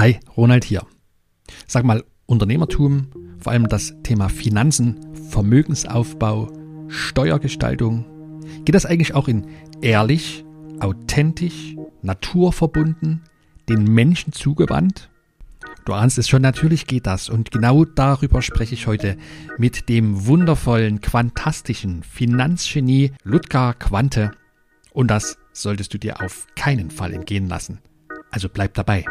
Hi, Ronald hier. Sag mal, Unternehmertum, vor allem das Thema Finanzen, Vermögensaufbau, Steuergestaltung, geht das eigentlich auch in ehrlich, authentisch, naturverbunden, den Menschen zugewandt? Du ahnst es schon, natürlich geht das. Und genau darüber spreche ich heute mit dem wundervollen, quantastischen Finanzgenie Ludger Quante. Und das solltest du dir auf keinen Fall entgehen lassen. Also bleib dabei.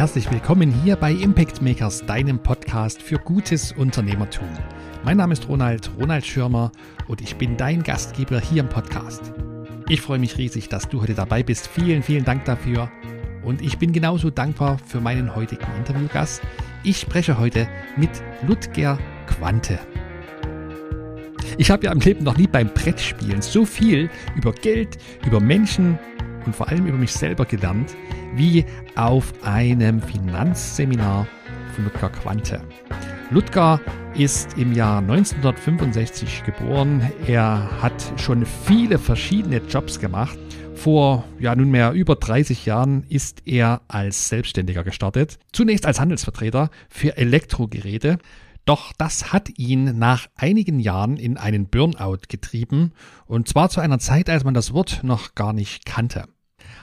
Herzlich willkommen hier bei Impact Makers, deinem Podcast für gutes Unternehmertum. Mein Name ist Ronald, Ronald Schirmer und ich bin dein Gastgeber hier im Podcast. Ich freue mich riesig, dass du heute dabei bist. Vielen, vielen Dank dafür. Und ich bin genauso dankbar für meinen heutigen Interviewgast. Ich spreche heute mit Ludger Quante. Ich habe ja im Leben noch nie beim Brettspielen so viel über Geld, über Menschen und vor allem über mich selber gelernt, wie auf einem Finanzseminar von Ludger Quante. Ludger ist im Jahr 1965 geboren. Er hat schon viele verschiedene Jobs gemacht. Vor ja nunmehr über 30 Jahren ist er als Selbstständiger gestartet. Zunächst als Handelsvertreter für Elektrogeräte. Doch das hat ihn nach einigen Jahren in einen Burnout getrieben. Und zwar zu einer Zeit, als man das Wort noch gar nicht kannte.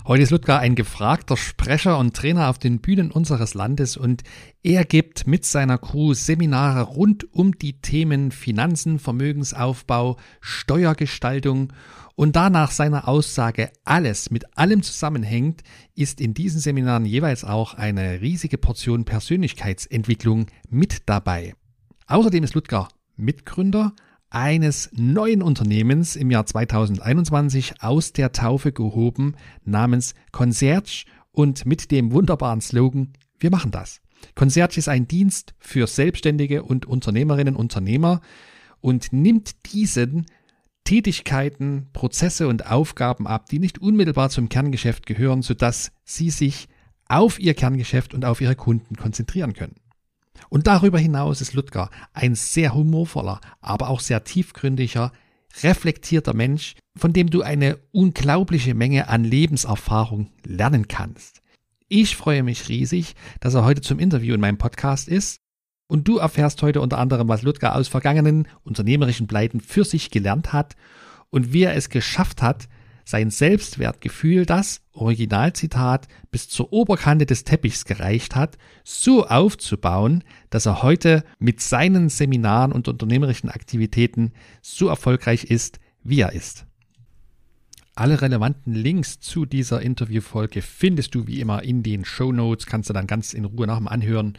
Heute ist Ludger ein gefragter Sprecher und Trainer auf den Bühnen unseres Landes und er gibt mit seiner Crew Seminare rund um die Themen Finanzen, Vermögensaufbau, Steuergestaltung und da nach seiner Aussage alles mit allem zusammenhängt, ist in diesen Seminaren jeweils auch eine riesige Portion Persönlichkeitsentwicklung mit dabei. Außerdem ist Ludger Mitgründer eines neuen Unternehmens im Jahr 2021 aus der Taufe gehoben namens Concierge und mit dem wunderbaren Slogan Wir machen das. Concierge ist ein Dienst für Selbstständige und Unternehmerinnen und Unternehmer und nimmt diesen Tätigkeiten, Prozesse und Aufgaben ab, die nicht unmittelbar zum Kerngeschäft gehören, sodass sie sich auf ihr Kerngeschäft und auf ihre Kunden konzentrieren können. Und darüber hinaus ist Ludger ein sehr humorvoller, aber auch sehr tiefgründiger, reflektierter Mensch, von dem du eine unglaubliche Menge an Lebenserfahrung lernen kannst. Ich freue mich riesig, dass er heute zum Interview in meinem Podcast ist und du erfährst heute unter anderem, was Ludger aus vergangenen unternehmerischen Pleiten für sich gelernt hat und wie er es geschafft hat, sein Selbstwertgefühl, das Originalzitat bis zur Oberkante des Teppichs gereicht hat, so aufzubauen, dass er heute mit seinen Seminaren und unternehmerischen Aktivitäten so erfolgreich ist, wie er ist. Alle relevanten Links zu dieser Interviewfolge findest du wie immer in den Show Notes. Kannst du dann ganz in Ruhe nach dem Anhören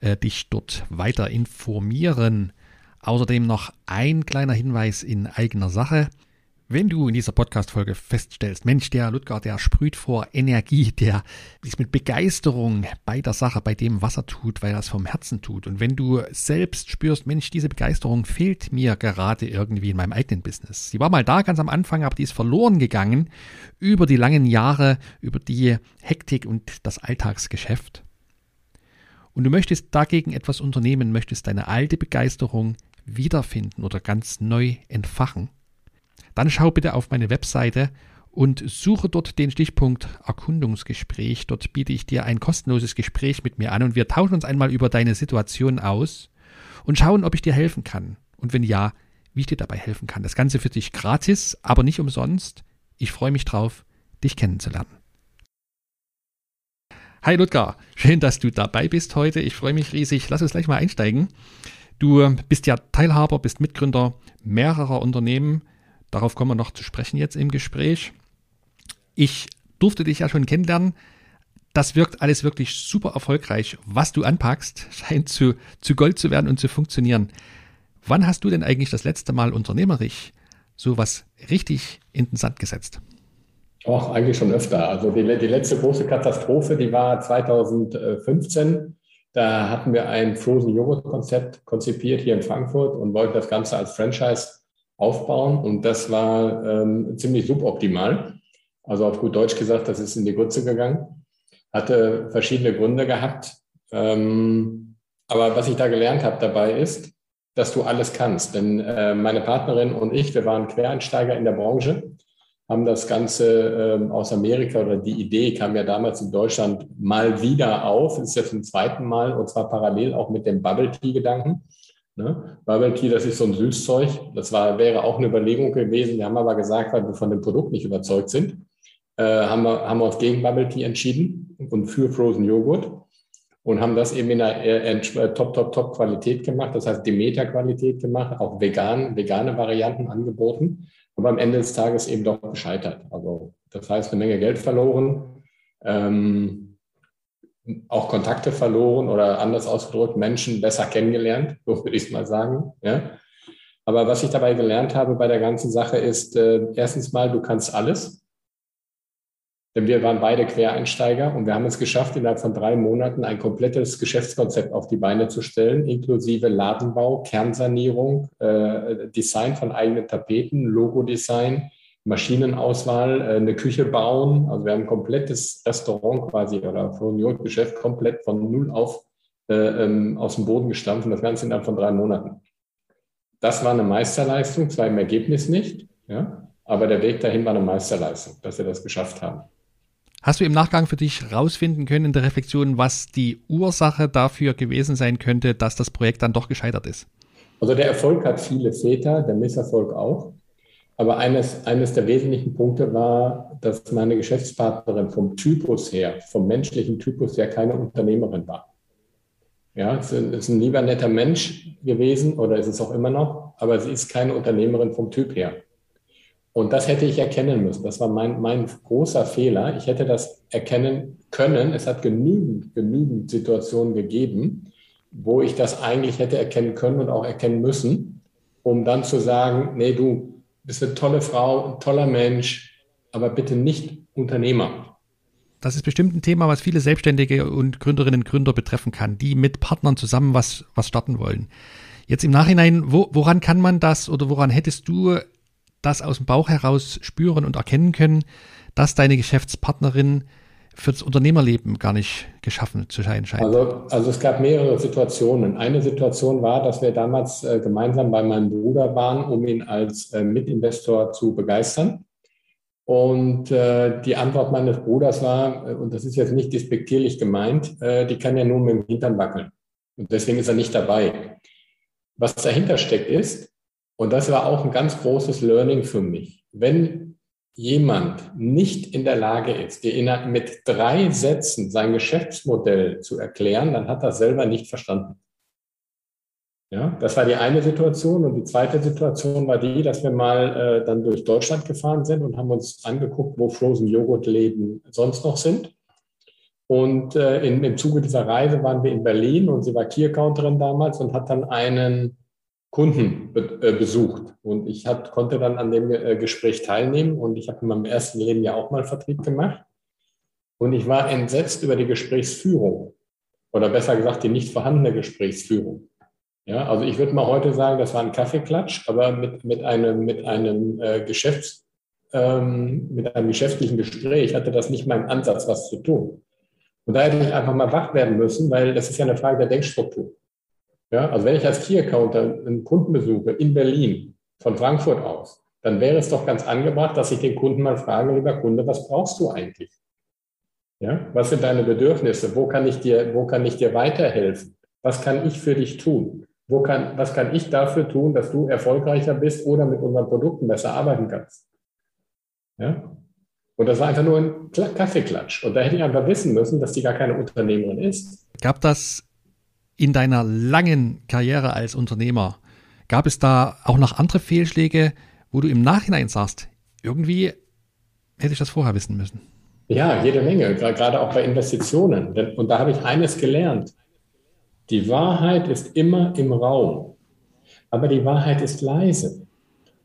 äh, dich dort weiter informieren. Außerdem noch ein kleiner Hinweis in eigener Sache. Wenn du in dieser Podcast-Folge feststellst, Mensch, der Ludger, der sprüht vor Energie, der ist mit Begeisterung bei der Sache, bei dem, was er tut, weil er es vom Herzen tut. Und wenn du selbst spürst, Mensch, diese Begeisterung fehlt mir gerade irgendwie in meinem eigenen Business. Sie war mal da ganz am Anfang, aber die ist verloren gegangen über die langen Jahre, über die Hektik und das Alltagsgeschäft. Und du möchtest dagegen etwas unternehmen, möchtest deine alte Begeisterung wiederfinden oder ganz neu entfachen dann schau bitte auf meine Webseite und suche dort den Stichpunkt Erkundungsgespräch. Dort biete ich dir ein kostenloses Gespräch mit mir an und wir tauschen uns einmal über deine Situation aus und schauen, ob ich dir helfen kann. Und wenn ja, wie ich dir dabei helfen kann. Das Ganze für dich gratis, aber nicht umsonst. Ich freue mich drauf, dich kennenzulernen. Hi Ludger, schön, dass du dabei bist heute. Ich freue mich riesig. Lass uns gleich mal einsteigen. Du bist ja Teilhaber, bist Mitgründer mehrerer Unternehmen Darauf kommen wir noch zu sprechen jetzt im Gespräch. Ich durfte dich ja schon kennenlernen. Das wirkt alles wirklich super erfolgreich. Was du anpackst, scheint zu, zu Gold zu werden und zu funktionieren. Wann hast du denn eigentlich das letzte Mal unternehmerisch sowas richtig in den Sand gesetzt? Auch eigentlich schon öfter. Also die, die letzte große Katastrophe, die war 2015. Da hatten wir ein Frozen Joghurt Konzept konzipiert hier in Frankfurt und wollten das Ganze als Franchise aufbauen. Und das war ähm, ziemlich suboptimal. Also auf gut Deutsch gesagt, das ist in die Grütze gegangen. Hatte verschiedene Gründe gehabt. Ähm, aber was ich da gelernt habe dabei ist, dass du alles kannst. Denn äh, meine Partnerin und ich, wir waren Quereinsteiger in der Branche, haben das Ganze äh, aus Amerika oder die Idee kam ja damals in Deutschland mal wieder auf, ist jetzt zum zweiten Mal und zwar parallel auch mit dem Bubble Tea Gedanken. Ne? Bubble Tea, das ist so ein Süßzeug. Das war, wäre auch eine Überlegung gewesen. Wir haben aber gesagt, weil wir von dem Produkt nicht überzeugt sind, äh, haben, wir, haben wir uns gegen Bubble Tea entschieden und für Frozen Joghurt und haben das eben in einer äh, Top, Top, Top Qualität gemacht, das heißt Demeter-Qualität gemacht, auch vegan, vegane Varianten angeboten, aber am Ende des Tages eben doch gescheitert. Also das heißt, eine Menge Geld verloren, ähm, auch Kontakte verloren oder anders ausgedrückt, Menschen besser kennengelernt, so würde ich es mal sagen. Ja? Aber was ich dabei gelernt habe bei der ganzen Sache ist, äh, erstens mal, du kannst alles. Denn wir waren beide Quereinsteiger und wir haben es geschafft, innerhalb von drei Monaten ein komplettes Geschäftskonzept auf die Beine zu stellen, inklusive Ladenbau, Kernsanierung, äh, Design von eigenen Tapeten, Logodesign, Maschinenauswahl, äh, eine Küche bauen. Also wir haben ein komplettes Restaurant quasi oder Geschäft komplett von null auf äh, ähm, aus dem Boden gestampft und das Ganze innerhalb von drei Monaten. Das war eine Meisterleistung, zwar im Ergebnis nicht, ja, aber der Weg dahin war eine Meisterleistung, dass wir das geschafft haben. Hast du im Nachgang für dich rausfinden können in der Reflexion, was die Ursache dafür gewesen sein könnte, dass das Projekt dann doch gescheitert ist? Also der Erfolg hat viele Väter, der Misserfolg auch. Aber eines, eines der wesentlichen Punkte war, dass meine Geschäftspartnerin vom Typus her, vom menschlichen Typus her keine Unternehmerin war. Ja, es ist ein lieber netter Mensch gewesen oder ist es auch immer noch, aber sie ist keine Unternehmerin vom Typ her. Und das hätte ich erkennen müssen. Das war mein, mein großer Fehler. Ich hätte das erkennen können. Es hat genügend, genügend Situationen gegeben, wo ich das eigentlich hätte erkennen können und auch erkennen müssen, um dann zu sagen, nee, du bist eine tolle Frau, ein toller Mensch, aber bitte nicht Unternehmer. Das ist bestimmt ein Thema, was viele Selbstständige und Gründerinnen und Gründer betreffen kann, die mit Partnern zusammen was, was starten wollen. Jetzt im Nachhinein, wo, woran kann man das oder woran hättest du das aus dem Bauch heraus spüren und erkennen können, dass deine Geschäftspartnerin für das Unternehmerleben gar nicht geschaffen zu sein scheint? Also, also es gab mehrere Situationen. Eine Situation war, dass wir damals äh, gemeinsam bei meinem Bruder waren, um ihn als äh, Mitinvestor zu begeistern. Und äh, die Antwort meines Bruders war, äh, und das ist jetzt nicht despektierlich gemeint, äh, die kann ja nur mit dem Hintern wackeln. Und deswegen ist er nicht dabei. Was dahinter steckt ist, und das war auch ein ganz großes Learning für mich. Wenn jemand nicht in der Lage ist, dir mit drei Sätzen sein Geschäftsmodell zu erklären, dann hat er selber nicht verstanden. Ja, das war die eine Situation. Und die zweite Situation war die, dass wir mal äh, dann durch Deutschland gefahren sind und haben uns angeguckt, wo Frozen Joghurt-Läden sonst noch sind. Und äh, in, im Zuge dieser Reise waren wir in Berlin und sie war Key-Accounterin damals und hat dann einen Kunden be äh, besucht. Und ich hat, konnte dann an dem äh, Gespräch teilnehmen. Und ich habe in meinem ersten Leben ja auch mal Vertrieb gemacht. Und ich war entsetzt über die Gesprächsführung. Oder besser gesagt, die nicht vorhandene Gesprächsführung. Ja, also ich würde mal heute sagen, das war ein Kaffeeklatsch, aber mit, mit einem, mit einem äh, Geschäfts, ähm, mit einem geschäftlichen Gespräch hatte das nicht meinen Ansatz, was zu tun. Und da hätte ich einfach mal wach werden müssen, weil das ist ja eine Frage der Denkstruktur. Ja, also wenn ich als Key-Accounter einen Kunden besuche in Berlin von Frankfurt aus, dann wäre es doch ganz angebracht, dass ich den Kunden mal frage, lieber Kunde, was brauchst du eigentlich? Ja, was sind deine Bedürfnisse? Wo kann ich dir, wo kann ich dir weiterhelfen? Was kann ich für dich tun? Wo kann, was kann ich dafür tun, dass du erfolgreicher bist oder mit unseren Produkten besser arbeiten kannst? Ja? Und das war einfach nur ein Kaffeeklatsch. Und da hätte ich einfach wissen müssen, dass die gar keine Unternehmerin ist. Gab das in deiner langen Karriere als Unternehmer, gab es da auch noch andere Fehlschläge, wo du im Nachhinein sagst, irgendwie hätte ich das vorher wissen müssen? Ja, jede Menge, gerade auch bei Investitionen. Und da habe ich eines gelernt. Die Wahrheit ist immer im Raum, aber die Wahrheit ist leise.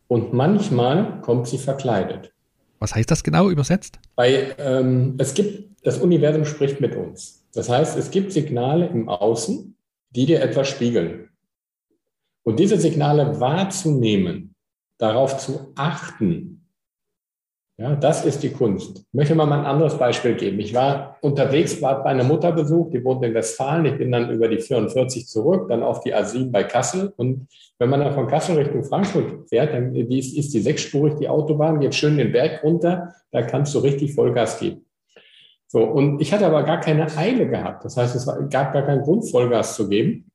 Und manchmal kommt sie verkleidet. Was heißt das genau übersetzt? Bei, ähm, es gibt, das Universum spricht mit uns. Das heißt, es gibt Signale im Außen, die dir etwas spiegeln. Und diese Signale wahrzunehmen, darauf zu achten Ja, das ist die Kunst. Ich möchte mal ein anderes Beispiel geben. Ich war unterwegs, war bei einer Mutter besucht, die wohnt in Westfalen. Ich bin dann über die 44 zurück, dann auf die A7 bei Kassel. Und wenn man dann von Kassel Richtung Frankfurt fährt, dann ist, ist die sechsspurig, die Autobahn, geht schön den Berg runter, da kannst du richtig Vollgas geben. So, und ich hatte aber gar keine Eile gehabt. Das heißt, es gab gar keinen Grund, Vollgas zu geben,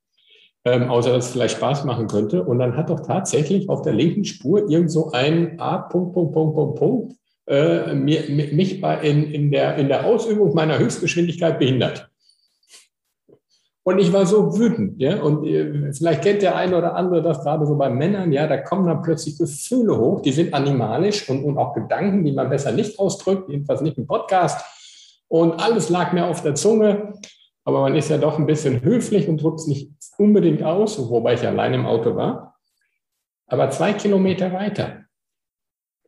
ähm, außer dass es vielleicht Spaß machen könnte. Und dann hat doch tatsächlich auf der linken Spur irgend so ein A, Punkt, Punkt, Punkt, Punkt, Punkt, äh, mich bei, in, in, der, in der Ausübung meiner Höchstgeschwindigkeit behindert. Und ich war so wütend, ja. Und äh, vielleicht kennt der eine oder andere das gerade so bei Männern, ja, da kommen dann plötzlich Gefühle hoch, die sind animalisch und, und auch Gedanken, die man besser nicht ausdrückt, jedenfalls nicht im Podcast. Und alles lag mir auf der Zunge. Aber man ist ja doch ein bisschen höflich und drückt es nicht unbedingt aus, wobei ich allein im Auto war. Aber zwei Kilometer weiter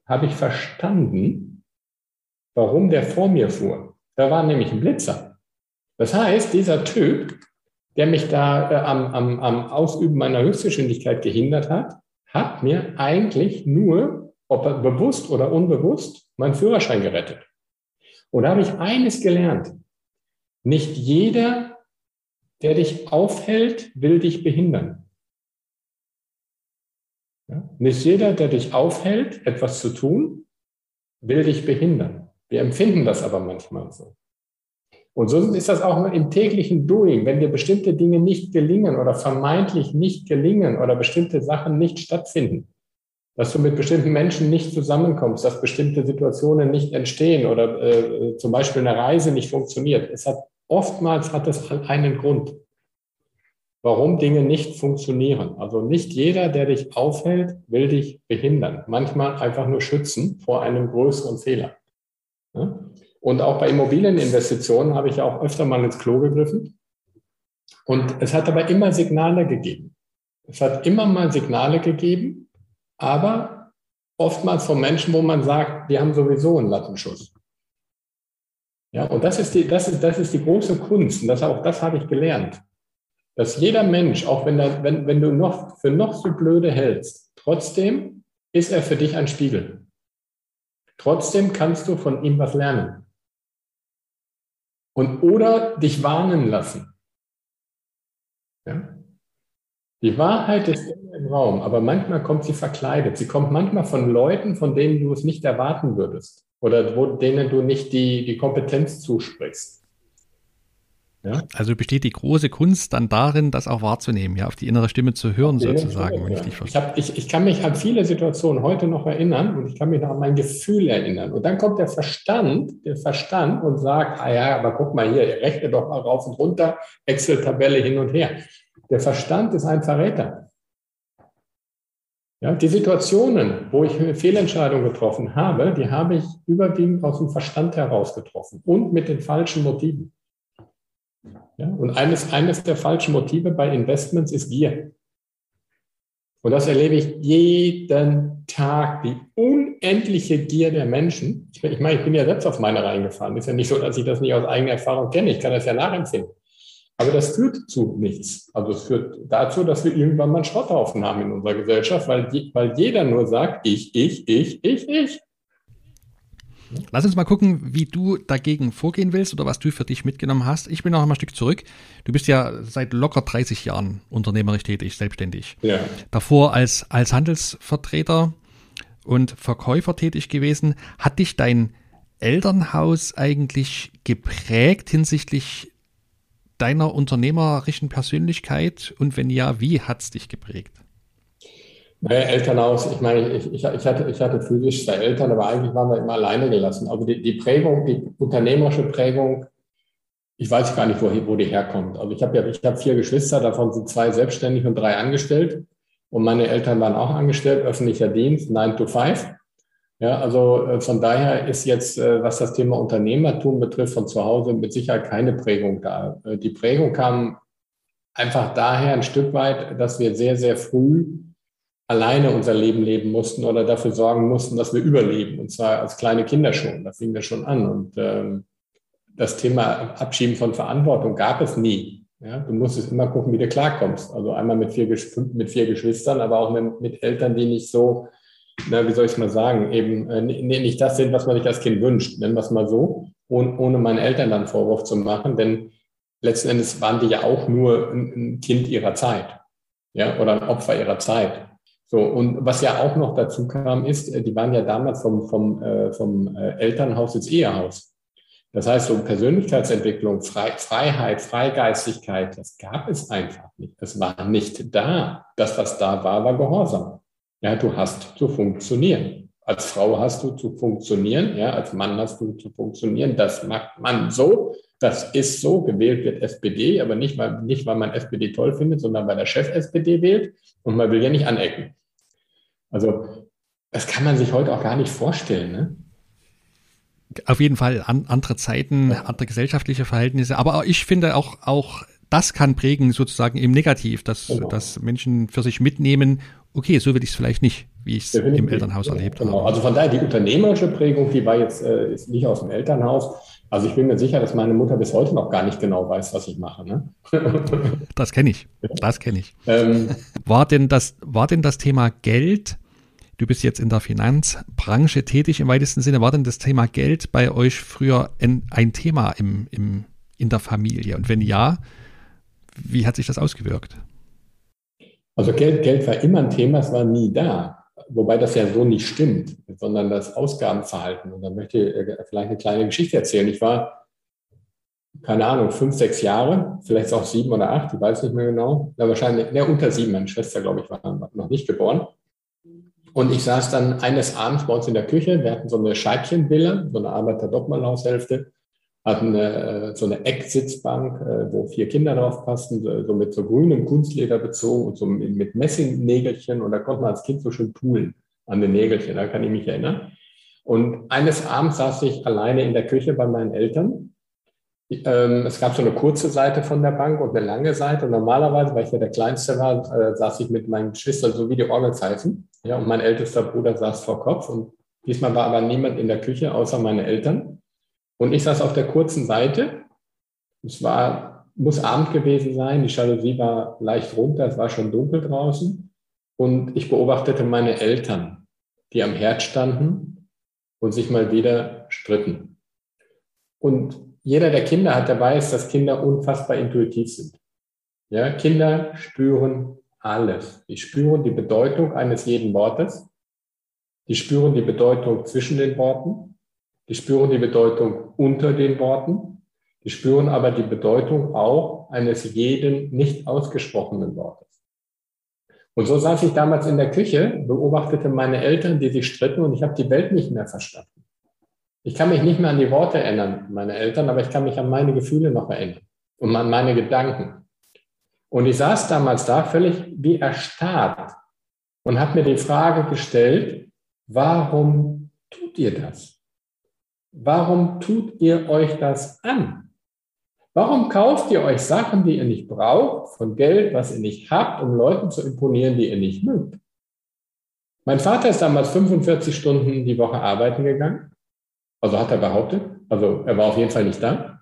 habe ich verstanden, warum der vor mir fuhr. Da war nämlich ein Blitzer. Das heißt, dieser Typ, der mich da äh, am, am, am Ausüben meiner Höchstgeschwindigkeit gehindert hat, hat mir eigentlich nur, ob bewusst oder unbewusst, meinen Führerschein gerettet. Und da habe ich eines gelernt. Nicht jeder, der dich aufhält, will dich behindern. Ja? Nicht jeder, der dich aufhält, etwas zu tun, will dich behindern. Wir empfinden das aber manchmal so. Und so ist das auch im täglichen Doing. Wenn dir bestimmte Dinge nicht gelingen oder vermeintlich nicht gelingen oder bestimmte Sachen nicht stattfinden, dass du mit bestimmten Menschen nicht zusammenkommst, dass bestimmte Situationen nicht entstehen oder äh, zum Beispiel eine Reise nicht funktioniert. Es hat oftmals hat es einen Grund warum Dinge nicht funktionieren. Also nicht jeder, der dich aufhält, will dich behindern. Manchmal einfach nur schützen vor einem größeren Fehler. Und auch bei Immobilieninvestitionen habe ich auch öfter mal ins Klo gegriffen. Und es hat aber immer Signale gegeben. Es hat immer mal Signale gegeben, aber oftmals von Menschen, wo man sagt, die haben sowieso einen Lattenschuss. Ja, und das ist die, das ist, das ist die große Kunst. Und das, auch das habe ich gelernt dass jeder Mensch, auch wenn, er, wenn, wenn du noch für noch so blöde hältst, trotzdem ist er für dich ein Spiegel. Trotzdem kannst du von ihm was lernen. Und oder dich warnen lassen. Ja? Die Wahrheit ist immer im Raum, aber manchmal kommt sie verkleidet. Sie kommt manchmal von Leuten, von denen du es nicht erwarten würdest oder wo, denen du nicht die, die Kompetenz zusprichst. Ja? Also besteht die große Kunst dann darin, das auch wahrzunehmen, ja, auf die innere Stimme zu hören, sozusagen, wenn ich dich verstehe. Ich, hab, ich, ich kann mich an viele Situationen heute noch erinnern und ich kann mich noch an mein Gefühl erinnern. Und dann kommt der Verstand, der Verstand und sagt, ah ja, aber guck mal hier, rechne doch mal rauf und runter, Excel-Tabelle hin und her. Der Verstand ist ein Verräter. Ja, die Situationen, wo ich eine Fehlentscheidung getroffen habe, die habe ich überwiegend aus dem Verstand heraus getroffen und mit den falschen Motiven. Ja? Und eines, eines der falschen Motive bei Investments ist Gier. Und das erlebe ich jeden Tag, die unendliche Gier der Menschen. Ich, meine, ich bin ja selbst auf meine reingefahren. Ist ja nicht so, dass ich das nicht aus eigener Erfahrung kenne. Ich kann das ja nachempfinden. Aber das führt zu nichts. Also es führt dazu, dass wir irgendwann mal einen Schrotthaufen haben in unserer Gesellschaft, weil, weil jeder nur sagt, ich, ich, ich, ich, ich. Lass uns mal gucken, wie du dagegen vorgehen willst oder was du für dich mitgenommen hast. Ich bin noch ein Stück zurück. Du bist ja seit locker 30 Jahren unternehmerisch tätig, selbstständig. Ja. Davor als, als Handelsvertreter und Verkäufer tätig gewesen. Hat dich dein Elternhaus eigentlich geprägt hinsichtlich deiner unternehmerischen Persönlichkeit? Und wenn ja, wie hat es dich geprägt? Naja, Elternhaus, ich meine, ich, ich, hatte, ich hatte physisch zwei Eltern, aber eigentlich waren wir immer alleine gelassen. Also die, die Prägung, die unternehmerische Prägung, ich weiß gar nicht, wo, wo die herkommt. Also ich habe ja, ich habe vier Geschwister, davon sind zwei selbstständig und drei angestellt. Und meine Eltern waren auch angestellt, öffentlicher Dienst, 9 to 5. Ja, also äh, von daher ist jetzt, äh, was das Thema Unternehmertum betrifft, von zu Hause mit Sicherheit keine Prägung da. Äh, die Prägung kam einfach daher ein Stück weit, dass wir sehr, sehr früh alleine unser Leben leben mussten oder dafür sorgen mussten, dass wir überleben. Und zwar als kleine Kinder schon. Da fing das schon an. Und ähm, das Thema Abschieben von Verantwortung gab es nie. Ja, du musstest immer gucken, wie du klarkommst. Also einmal mit vier, mit vier Geschwistern, aber auch mit, mit Eltern, die nicht so na, wie soll ich es mal sagen, eben äh, nicht das sind, was man sich als Kind wünscht, nennen wir es mal so, ohne, ohne meinen Eltern dann Vorwurf zu machen, denn letzten Endes waren die ja auch nur ein, ein Kind ihrer Zeit, ja, oder ein Opfer ihrer Zeit. So, und was ja auch noch dazu kam, ist, äh, die waren ja damals vom, vom, äh, vom äh, Elternhaus ins Ehehaus. Das heißt, so Persönlichkeitsentwicklung, Fre Freiheit, Freigeistigkeit, das gab es einfach nicht. Das war nicht da. Das, was da war, war Gehorsam. Ja, du hast zu funktionieren. Als Frau hast du zu funktionieren. Ja, als Mann hast du zu funktionieren. Das macht man so. Das ist so. Gewählt wird SPD, aber nicht, weil, nicht, weil man SPD toll findet, sondern weil der Chef SPD wählt. Und man will ja nicht anecken. Also, das kann man sich heute auch gar nicht vorstellen. Ne? auf jeden Fall an, andere Zeiten, andere gesellschaftliche Verhältnisse. Aber ich finde auch, auch das kann prägen, sozusagen im Negativ, dass, genau. dass Menschen für sich mitnehmen, okay, so will ich es vielleicht nicht, wie ich es im Elternhaus genau. erlebt genau. habe. Also von daher, die unternehmerische Prägung, die war jetzt äh, nicht aus dem Elternhaus. Also ich bin mir sicher, dass meine Mutter bis heute noch gar nicht genau weiß, was ich mache. Ne? das kenne ich. Das kenne ich. Ähm, war denn das, war denn das Thema Geld Du bist jetzt in der Finanzbranche tätig im weitesten Sinne. War denn das Thema Geld bei euch früher ein, ein Thema im, im, in der Familie? Und wenn ja, wie hat sich das ausgewirkt? Also Geld, Geld war immer ein Thema, es war nie da. Wobei das ja so nicht stimmt, sondern das Ausgabenverhalten. Und da möchte ich äh, vielleicht eine kleine Geschichte erzählen. Ich war, keine Ahnung, fünf, sechs Jahre, vielleicht auch sieben oder acht, ich weiß nicht mehr genau. Na, wahrscheinlich, ne, unter sieben, meine Schwester, glaube ich, war noch nicht geboren. Und ich saß dann eines Abends bei uns in der Küche. Wir hatten so eine Scheibchenvilla, so eine Arbeiter-Doppelhaushälfte, hatten eine, äh, so eine Ecksitzbank, äh, wo vier Kinder drauf passten, so mit so grünem Kunstleder bezogen und so mit Messingnägelchen. Und da konnte man als Kind so schön poolen an den Nägelchen, da kann ich mich erinnern. Und eines Abends saß ich alleine in der Küche bei meinen Eltern ähm, es gab so eine kurze Seite von der Bank und eine lange Seite. Und normalerweise, weil ich ja der Kleinste war, äh, saß ich mit meinen Geschwistern so wie die Orgelzeichen. Ja, und mein ältester Bruder saß vor Kopf. Und diesmal war aber niemand in der Küche, außer meine Eltern. Und ich saß auf der kurzen Seite. Es war, muss Abend gewesen sein. Die Jalousie war leicht runter. Es war schon dunkel draußen. Und ich beobachtete meine Eltern, die am Herd standen und sich mal wieder stritten. Und jeder, der Kinder hat, der weiß, dass Kinder unfassbar intuitiv sind. Ja, Kinder spüren alles. Die spüren die Bedeutung eines jeden Wortes. Die spüren die Bedeutung zwischen den Worten. Die spüren die Bedeutung unter den Worten. Die spüren aber die Bedeutung auch eines jeden nicht ausgesprochenen Wortes. Und so saß ich damals in der Küche, beobachtete meine Eltern, die sich stritten und ich habe die Welt nicht mehr verstanden. Ich kann mich nicht mehr an die Worte erinnern, meine Eltern, aber ich kann mich an meine Gefühle noch erinnern und an meine Gedanken. Und ich saß damals da völlig wie erstarrt und habe mir die Frage gestellt, warum tut ihr das? Warum tut ihr euch das an? Warum kauft ihr euch Sachen, die ihr nicht braucht, von Geld, was ihr nicht habt, um Leuten zu imponieren, die ihr nicht mögt? Mein Vater ist damals 45 Stunden die Woche arbeiten gegangen also hat er behauptet. Also er war auf jeden Fall nicht da.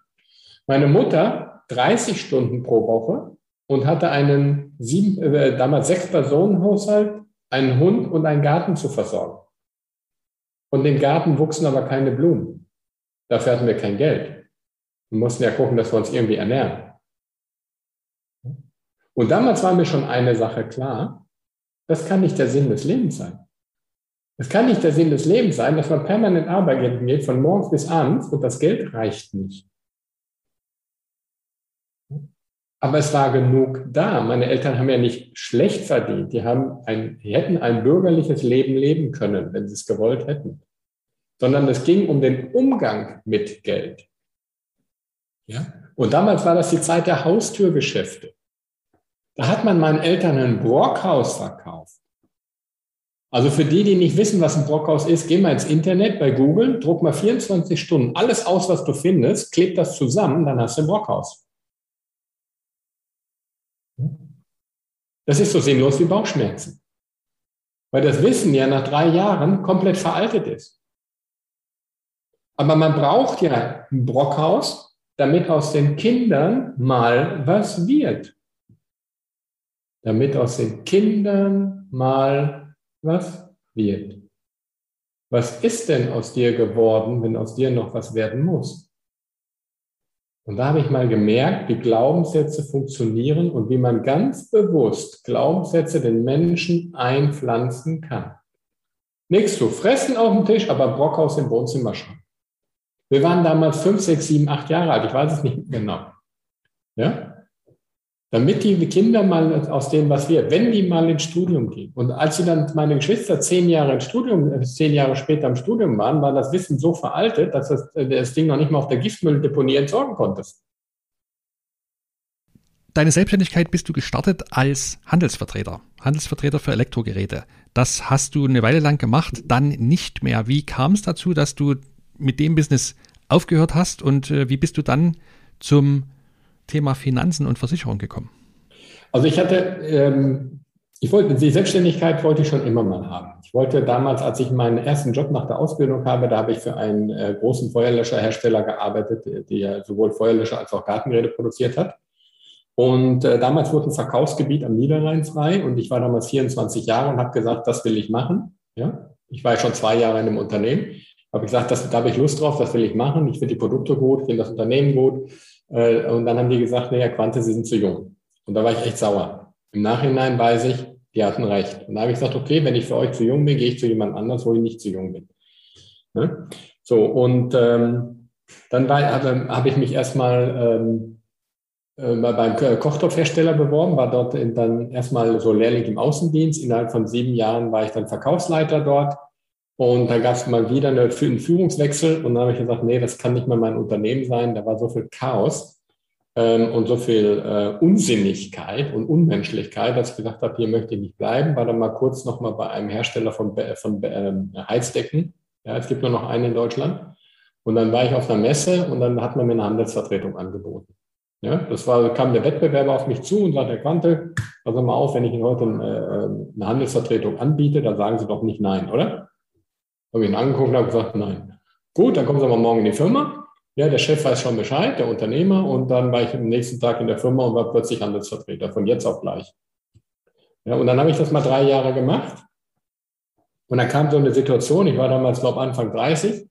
Meine Mutter 30 Stunden pro Woche und hatte einen sieben, äh, damals sechs Personen Haushalt, einen Hund und einen Garten zu versorgen. Und im Garten wuchsen aber keine Blumen. Dafür hatten wir kein Geld. Wir mussten ja gucken, dass wir uns irgendwie ernähren. Und damals war mir schon eine Sache klar, das kann nicht der Sinn des Lebens sein. Es kann nicht der Sinn des Lebens sein, dass man permanent arbeiten geht, von morgens bis abends und das Geld reicht nicht. Aber es war genug da. Meine Eltern haben ja nicht schlecht verdient. Die, haben ein, die hätten ein bürgerliches Leben leben können, wenn sie es gewollt hätten. Sondern es ging um den Umgang mit Geld. Ja? Und damals war das die Zeit der Haustürgeschäfte. Da hat man meinen Eltern ein Brockhaus verkauft. Also für die, die nicht wissen, was ein Brockhaus ist, geh mal ins Internet bei Google, druck mal 24 Stunden alles aus, was du findest, kleb das zusammen, dann hast du ein Brockhaus. Das ist so sinnlos wie Bauchschmerzen. Weil das Wissen ja nach drei Jahren komplett veraltet ist. Aber man braucht ja ein Brockhaus, damit aus den Kindern mal was wird. Damit aus den Kindern mal was wird. was ist denn aus dir geworden, wenn aus dir noch was werden muss? Und da habe ich mal gemerkt, wie Glaubenssätze funktionieren und wie man ganz bewusst Glaubenssätze den Menschen einpflanzen kann. Nichts zu fressen auf dem Tisch, aber Brockhaus im Wohnzimmer schon. Wir waren damals fünf, sechs, sieben, acht Jahre alt. Ich weiß es nicht genau. Ja? Damit die Kinder mal aus dem, was wir, wenn die mal ins Studium gehen. Und als sie dann, meine Geschwister, zehn Jahre im Studium, äh, zehn Jahre später im Studium waren, war das Wissen so veraltet, dass das, äh, das Ding noch nicht mal auf der Giftmülldeponie entsorgen konntest. Deine Selbstständigkeit bist du gestartet als Handelsvertreter, Handelsvertreter für Elektrogeräte. Das hast du eine Weile lang gemacht, dann nicht mehr. Wie kam es dazu, dass du mit dem Business aufgehört hast und äh, wie bist du dann zum Thema Finanzen und Versicherung gekommen? Also ich hatte, ähm, ich wollte, die Selbstständigkeit wollte ich schon immer mal haben. Ich wollte damals, als ich meinen ersten Job nach der Ausbildung habe, da habe ich für einen äh, großen Feuerlöscherhersteller gearbeitet, der sowohl Feuerlöscher als auch Gartengeräte produziert hat. Und äh, damals wurde ein Verkaufsgebiet am Niederrhein frei und ich war damals 24 Jahre und habe gesagt, das will ich machen. Ja, ich war schon zwei Jahre in einem Unternehmen, habe gesagt, das, da habe ich Lust drauf, das will ich machen. Ich finde die Produkte gut, ich finde das Unternehmen gut. Äh, und dann haben die gesagt, naja, Quante, Sie sind zu jung. Und da war ich echt sauer. Im Nachhinein weiß ich, die hatten recht. Und da habe ich gesagt, okay, wenn ich für euch zu jung bin, gehe ich zu jemand anders, wo ich nicht zu jung bin. Ne? So, und ähm, dann habe hab ich mich erstmal ähm, äh, beim Kochtopfhersteller beworben, war dort dann erstmal so Lehrling im Außendienst. Innerhalb von sieben Jahren war ich dann Verkaufsleiter dort. Und da gab es mal wieder eine, einen Führungswechsel und dann habe ich gesagt, nee, das kann nicht mehr mein Unternehmen sein. Da war so viel Chaos ähm, und so viel äh, Unsinnigkeit und Unmenschlichkeit, dass ich gesagt habe, hier möchte ich nicht bleiben. War dann mal kurz nochmal bei einem Hersteller von, von ähm, Heizdecken. Ja, es gibt nur noch einen in Deutschland. Und dann war ich auf einer Messe und dann hat man mir eine Handelsvertretung angeboten. Ja, das war, kam der Wettbewerber auf mich zu und sagte, Herr Quante, pass mal auf, wenn ich Ihnen heute eine, äh, eine Handelsvertretung anbiete, dann sagen Sie doch nicht nein, oder? Habe ich ihn angeguckt und habe gesagt, nein. Gut, dann kommen Sie mal morgen in die Firma. Ja, der Chef weiß schon Bescheid, der Unternehmer. Und dann war ich am nächsten Tag in der Firma und war plötzlich Handelsvertreter, von jetzt auf gleich. Ja, und dann habe ich das mal drei Jahre gemacht. Und dann kam so eine Situation, ich war damals, glaube Anfang 30.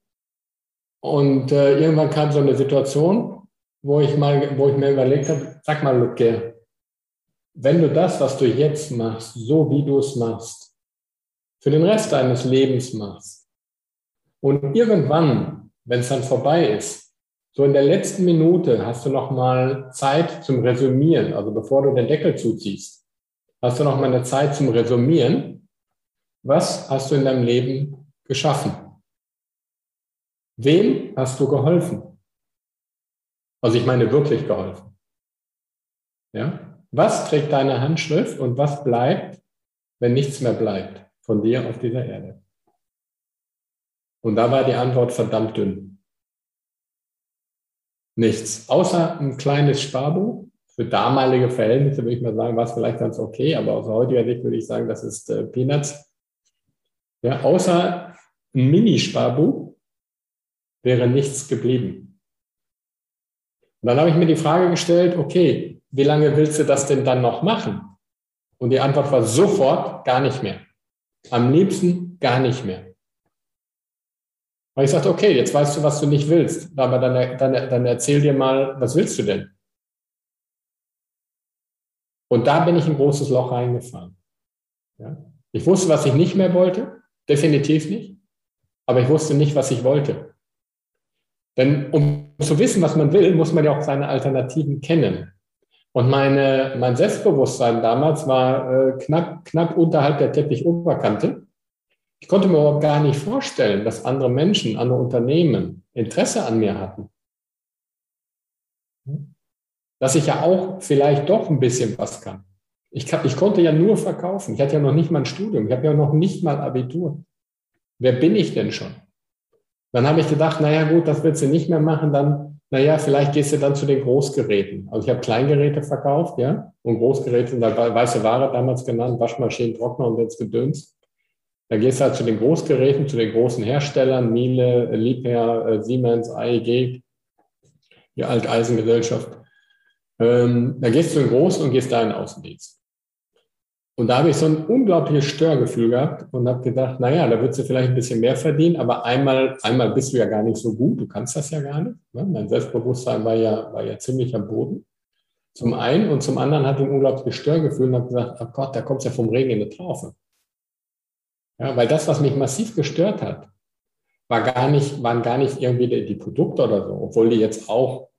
Und äh, irgendwann kam so eine Situation, wo ich, mal, wo ich mir überlegt habe, sag mal, Luke, wenn du das, was du jetzt machst, so wie du es machst, für den Rest deines Lebens machst, und irgendwann, wenn es dann vorbei ist, so in der letzten Minute hast du noch mal Zeit zum Resümieren, also bevor du den Deckel zuziehst, hast du noch mal eine Zeit zum Resümieren. Was hast du in deinem Leben geschaffen? Wem hast du geholfen? Also ich meine wirklich geholfen. Ja? Was trägt deine Handschrift und was bleibt, wenn nichts mehr bleibt von dir auf dieser Erde? Und da war die Antwort verdammt dünn. Nichts. Außer ein kleines Sparbuch. Für damalige Verhältnisse würde ich mal sagen, war es vielleicht ganz okay, aber aus heutiger Sicht würde ich sagen, das ist äh, Peanuts. Ja, außer ein Mini-Sparbuch wäre nichts geblieben. Und dann habe ich mir die Frage gestellt, okay, wie lange willst du das denn dann noch machen? Und die Antwort war sofort gar nicht mehr. Am liebsten gar nicht mehr. Weil ich sagte, okay, jetzt weißt du, was du nicht willst, aber dann, dann, dann erzähl dir mal, was willst du denn? Und da bin ich ein großes Loch reingefallen. Ja? Ich wusste, was ich nicht mehr wollte, definitiv nicht, aber ich wusste nicht, was ich wollte. Denn um zu wissen, was man will, muss man ja auch seine Alternativen kennen. Und meine, mein Selbstbewusstsein damals war äh, knapp, knapp unterhalb der Teppichoberkante. Ich konnte mir überhaupt gar nicht vorstellen, dass andere Menschen, andere Unternehmen Interesse an mir hatten. Dass ich ja auch vielleicht doch ein bisschen was kann. Ich, kann, ich konnte ja nur verkaufen. Ich hatte ja noch nicht mal ein Studium. Ich habe ja noch nicht mal Abitur. Wer bin ich denn schon? Dann habe ich gedacht, naja gut, das willst du nicht mehr machen, dann, naja, vielleicht gehst du dann zu den Großgeräten. Also ich habe Kleingeräte verkauft, ja, und Großgeräte, da weiße Ware damals genannt, Waschmaschinen, Trockner und jetzt Gedöns. Da gehst du halt zu den Großgeräten, zu den großen Herstellern, Miele, Liebherr, äh, Siemens, AEG, die Alteisengesellschaft. Ähm, da gehst du in den Großen und gehst da in den Außendienst. Und da habe ich so ein unglaubliches Störgefühl gehabt und habe gedacht, naja, da würdest du vielleicht ein bisschen mehr verdienen, aber einmal, einmal bist du ja gar nicht so gut, du kannst das ja gar nicht. Ne? Mein Selbstbewusstsein war ja, war ja ziemlich am Boden. Zum einen und zum anderen hatte ich ein unglaubliches Störgefühl und habe gesagt, oh Gott, da kommt ja vom Regen in die Traufe. Ja, weil das, was mich massiv gestört hat, war gar nicht, waren gar nicht irgendwie die, Produkte oder so, obwohl die jetzt auch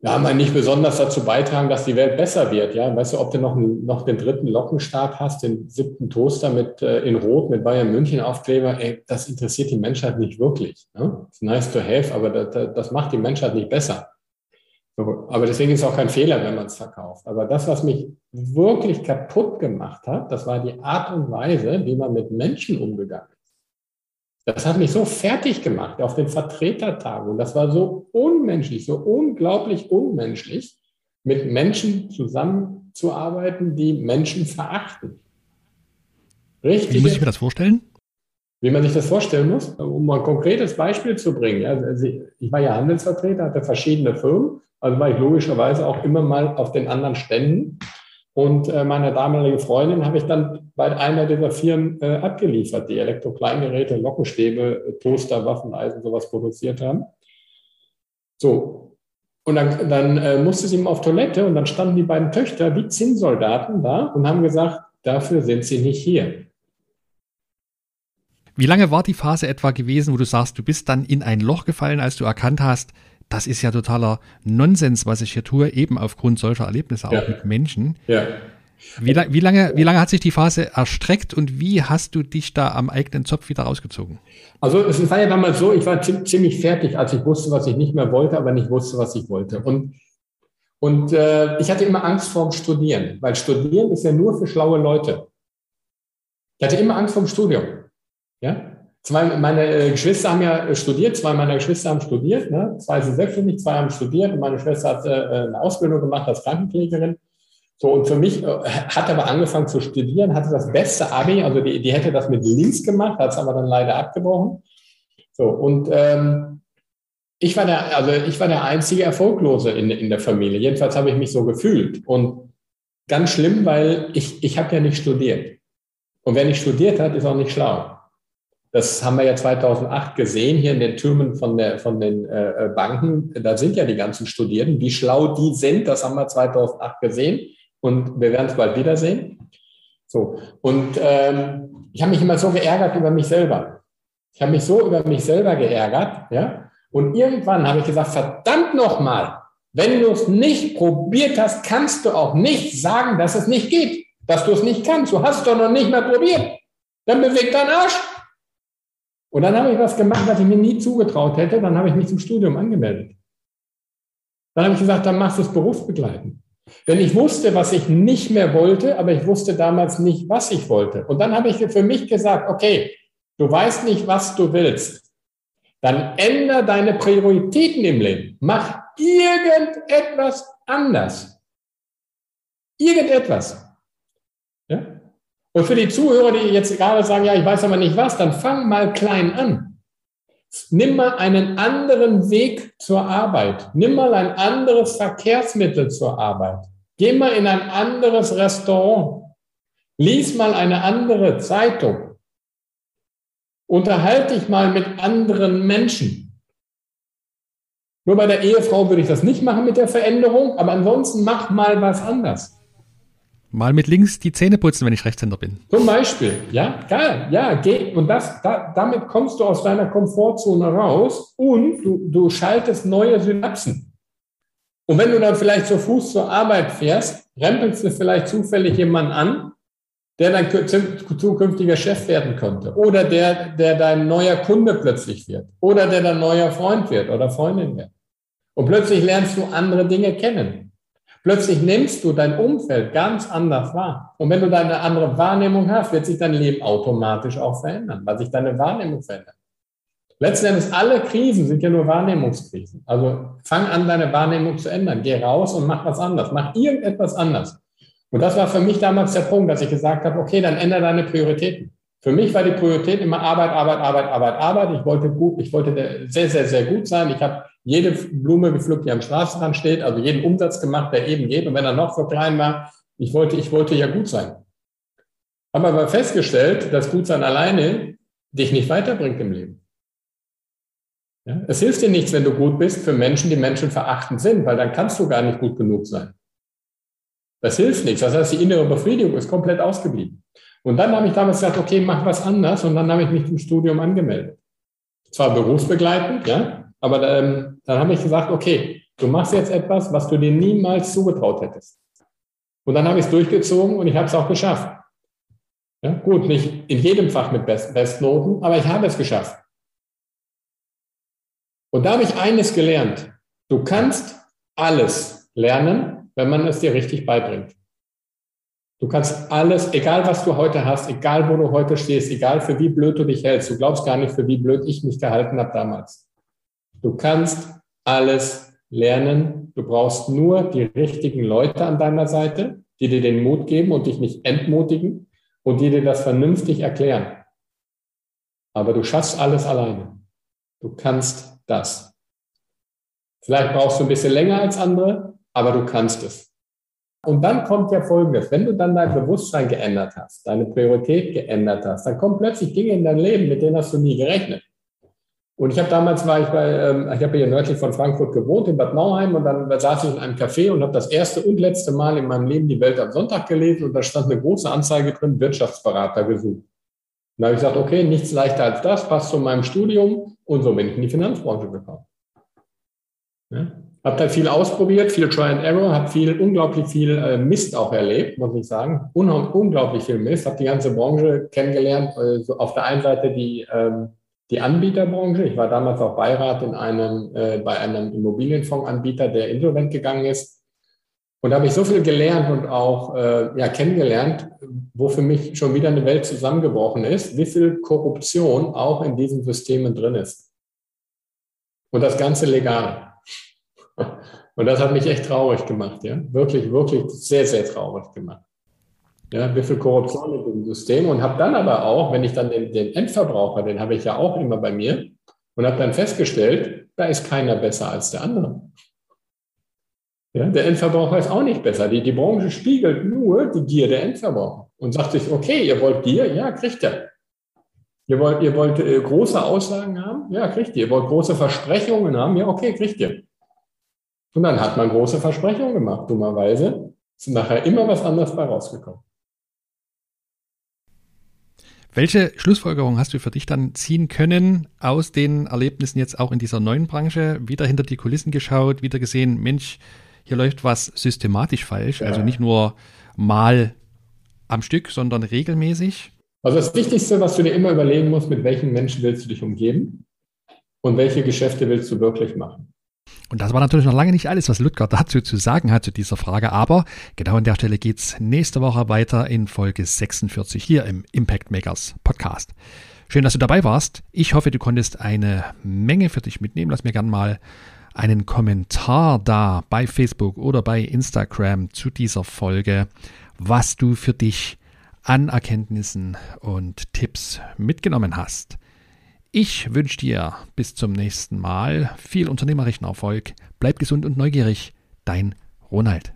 ja, mal nicht besonders dazu beitragen, dass die Welt besser wird. Ja, weißt du, ob du noch, noch den dritten Lockenstab hast, den siebten Toaster mit äh, in Rot mit Bayern München Aufkleber, ey, das interessiert die Menschheit nicht wirklich. Ne? It's nice to have, aber das, das macht die Menschheit nicht besser. Aber deswegen ist es auch kein Fehler, wenn man es verkauft. Aber das, was mich wirklich kaputt gemacht hat, das war die Art und Weise, wie man mit Menschen umgegangen ist. Das hat mich so fertig gemacht auf den Vertretertagen. Das war so unmenschlich, so unglaublich unmenschlich, mit Menschen zusammenzuarbeiten, die Menschen verachten. Richtig. Wie muss ich mir das vorstellen? Wie man sich das vorstellen muss, um mal ein konkretes Beispiel zu bringen. Also ich war ja Handelsvertreter, hatte verschiedene Firmen, also war ich logischerweise auch immer mal auf den anderen Ständen. Und äh, meine damalige Freundin habe ich dann bei einer dieser Firmen äh, abgeliefert, die Elektrokleingeräte, Lockenstäbe, Toaster, Waffeneisen, sowas produziert haben. So. Und dann, dann äh, musste sie ihm auf Toilette und dann standen die beiden Töchter wie Zinnsoldaten da und haben gesagt, dafür sind sie nicht hier. Wie lange war die Phase etwa gewesen, wo du sagst, du bist dann in ein Loch gefallen, als du erkannt hast, das ist ja totaler Nonsens, was ich hier tue, eben aufgrund solcher Erlebnisse auch ja. mit Menschen. Ja. Wie, wie, lange, wie lange hat sich die Phase erstreckt und wie hast du dich da am eigenen Zopf wieder rausgezogen? Also es war ja damals so, ich war ziemlich fertig, als ich wusste, was ich nicht mehr wollte, aber nicht wusste, was ich wollte. Und, und äh, ich hatte immer Angst vorm Studieren, weil Studieren ist ja nur für schlaue Leute. Ich hatte immer Angst vorm Studium. Ja? Zwei, meine äh, Geschwister haben ja äh, studiert, zwei meiner Geschwister haben studiert, ne? zwei sind selbstständig, zwei haben studiert und meine Schwester hat äh, eine Ausbildung gemacht als Krankenpflegerin. So, und für mich äh, hat aber angefangen zu studieren, hatte das beste Abi, also die, die hätte das mit links gemacht, hat es aber dann leider abgebrochen. So, und ähm, ich war der, also ich war der einzige Erfolglose in, in der Familie. Jedenfalls habe ich mich so gefühlt. Und ganz schlimm, weil ich, ich habe ja nicht studiert. Und wer nicht studiert hat, ist auch nicht schlau. Das haben wir ja 2008 gesehen hier in den Türmen von, der, von den äh, Banken. Da sind ja die ganzen Studierenden. Wie schlau die sind, das haben wir 2008 gesehen. Und wir werden es bald wiedersehen. So. Und ähm, ich habe mich immer so geärgert über mich selber. Ich habe mich so über mich selber geärgert. Ja? Und irgendwann habe ich gesagt, verdammt nochmal, wenn du es nicht probiert hast, kannst du auch nicht sagen, dass es nicht geht, dass du es nicht kannst. Du hast es doch noch nicht mal probiert. Dann bewegt dein Arsch. Und dann habe ich was gemacht, was ich mir nie zugetraut hätte. Dann habe ich mich zum Studium angemeldet. Dann habe ich gesagt, dann machst du es berufsbegleitend. Denn ich wusste, was ich nicht mehr wollte, aber ich wusste damals nicht, was ich wollte. Und dann habe ich für mich gesagt, okay, du weißt nicht, was du willst. Dann änder deine Prioritäten im Leben. Mach irgendetwas anders. Irgendetwas. Ja? Und für die Zuhörer, die jetzt gerade sagen, ja, ich weiß aber nicht was, dann fang mal klein an. Nimm mal einen anderen Weg zur Arbeit. Nimm mal ein anderes Verkehrsmittel zur Arbeit. Geh mal in ein anderes Restaurant. Lies mal eine andere Zeitung. Unterhalte dich mal mit anderen Menschen. Nur bei der Ehefrau würde ich das nicht machen mit der Veränderung, aber ansonsten mach mal was anders. Mal mit links die Zähne putzen, wenn ich Rechtshänder bin. Zum Beispiel, ja, geil, ja, geh. Und das, da, damit kommst du aus deiner Komfortzone raus und du, du schaltest neue Synapsen. Und wenn du dann vielleicht zu Fuß zur Arbeit fährst, rempelst du vielleicht zufällig jemanden an, der dein zukünftiger Chef werden könnte. Oder der, der dein neuer Kunde plötzlich wird. Oder der dein neuer Freund wird oder Freundin wird. Und plötzlich lernst du andere Dinge kennen. Plötzlich nimmst du dein Umfeld ganz anders wahr. Und wenn du deine andere Wahrnehmung hast, wird sich dein Leben automatisch auch verändern, weil sich deine Wahrnehmung verändert. Letzten Endes, alle Krisen sind ja nur Wahrnehmungskrisen. Also fang an, deine Wahrnehmung zu ändern. Geh raus und mach was anders. Mach irgendetwas anders. Und das war für mich damals der Punkt, dass ich gesagt habe, okay, dann ändere deine Prioritäten. Für mich war die Priorität immer Arbeit, Arbeit, Arbeit, Arbeit, Arbeit. Ich wollte gut, ich wollte sehr, sehr, sehr gut sein. Ich habe jede Blume gepflückt, die am Straßenrand steht, also jeden Umsatz gemacht, der eben geht. Und wenn er noch so klein war, Ich wollte, ich wollte ja gut sein. Habe aber festgestellt, dass Gutsein alleine dich nicht weiterbringt im Leben. Ja? Es hilft dir nichts, wenn du gut bist für Menschen, die Menschen verachtend sind, weil dann kannst du gar nicht gut genug sein. Das hilft nichts. Das heißt, die innere Befriedigung ist komplett ausgeblieben. Und dann habe ich damals gesagt, okay, mach was anders. Und dann habe ich mich zum Studium angemeldet. Zwar berufsbegleitend, ja, aber ähm, dann habe ich gesagt, okay, du machst jetzt etwas, was du dir niemals zugetraut hättest. Und dann habe ich es durchgezogen und ich habe es auch geschafft. Ja, gut, nicht in jedem Fach mit Best Bestnoten, aber ich habe es geschafft. Und da habe ich eines gelernt. Du kannst alles lernen, wenn man es dir richtig beibringt. Du kannst alles, egal was du heute hast, egal wo du heute stehst, egal für wie blöd du dich hältst, du glaubst gar nicht, für wie blöd ich mich gehalten habe damals. Du kannst alles lernen. Du brauchst nur die richtigen Leute an deiner Seite, die dir den Mut geben und dich nicht entmutigen und die dir das vernünftig erklären. Aber du schaffst alles alleine. Du kannst das. Vielleicht brauchst du ein bisschen länger als andere, aber du kannst es. Und dann kommt ja Folgendes. Wenn du dann dein Bewusstsein geändert hast, deine Priorität geändert hast, dann kommen plötzlich Dinge in dein Leben, mit denen hast du nie gerechnet. Und ich habe damals war ich bei, ähm, ich habe hier nördlich von Frankfurt gewohnt, in Bad Nauheim, und dann saß ich in einem Café und habe das erste und letzte Mal in meinem Leben die Welt am Sonntag gelesen und da stand eine große Anzeige drin, Wirtschaftsberater gesucht. Und da habe ich gesagt, okay, nichts leichter als das, passt zu meinem Studium und so bin ich in die Finanzbranche gekommen. Ja? Habe dann viel ausprobiert, viel Try and Error, habe viel, unglaublich viel äh, Mist auch erlebt, muss ich sagen. Un unglaublich viel Mist, habe die ganze Branche kennengelernt. Also auf der einen Seite die, ähm, die Anbieterbranche. Ich war damals auch Beirat in einem, äh, bei einem Immobilienfondsanbieter, der insolvent gegangen ist. Und da habe ich so viel gelernt und auch äh, ja, kennengelernt, wo für mich schon wieder eine Welt zusammengebrochen ist, wie viel Korruption auch in diesen Systemen drin ist. Und das Ganze legal. Und das hat mich echt traurig gemacht, ja. Wirklich, wirklich sehr, sehr traurig gemacht. Ja, wie viel Korruption in dem System und habe dann aber auch, wenn ich dann den, den Endverbraucher, den habe ich ja auch immer bei mir und habe dann festgestellt, da ist keiner besser als der andere. Ja, der Endverbraucher ist auch nicht besser. Die, die Branche spiegelt nur die Gier der Endverbraucher und sagt sich, okay, ihr wollt Gier, ja, kriegt ihr. Ihr wollt, ihr wollt äh, große Aussagen haben, ja, kriegt ihr. Ihr wollt große Versprechungen haben, ja, okay, kriegt ihr. Und dann hat man große Versprechungen gemacht, dummerweise. Ist nachher immer was anderes bei rausgekommen. Welche Schlussfolgerung hast du für dich dann ziehen können aus den Erlebnissen jetzt auch in dieser neuen Branche? Wieder hinter die Kulissen geschaut, wieder gesehen, Mensch, hier läuft was systematisch falsch. Ja. Also nicht nur mal am Stück, sondern regelmäßig. Also das Wichtigste, was du dir immer überlegen musst, mit welchen Menschen willst du dich umgeben und welche Geschäfte willst du wirklich machen. Und das war natürlich noch lange nicht alles, was Ludger dazu zu sagen hat zu dieser Frage, aber genau an der Stelle geht es nächste Woche weiter in Folge 46 hier im Impact Makers Podcast. Schön, dass du dabei warst. Ich hoffe, du konntest eine Menge für dich mitnehmen. Lass mir gerne mal einen Kommentar da bei Facebook oder bei Instagram zu dieser Folge, was du für dich an Erkenntnissen und Tipps mitgenommen hast. Ich wünsche dir bis zum nächsten Mal viel unternehmerischen Erfolg. Bleib gesund und neugierig. Dein Ronald.